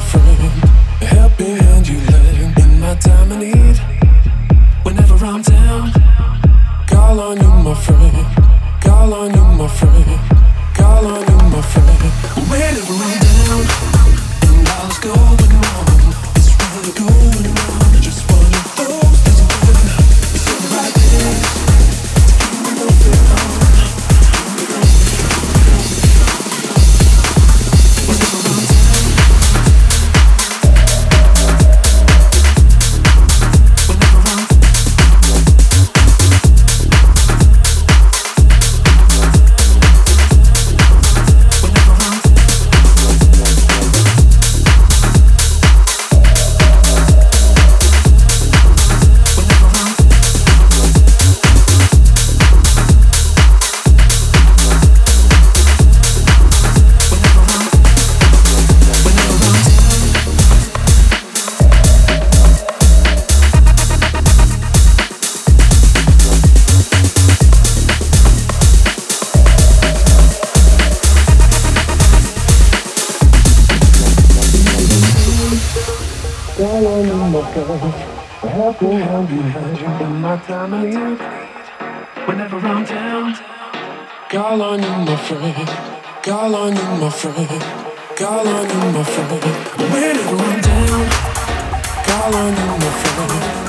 friend. A helping hand you lend in my time of need. On you, my friend. Helping hand you hand in my time. Whenever I'm down, call on you, my friend. Call on you, my friend. Call on you, my friend. Whenever I'm down, call on you, my friend.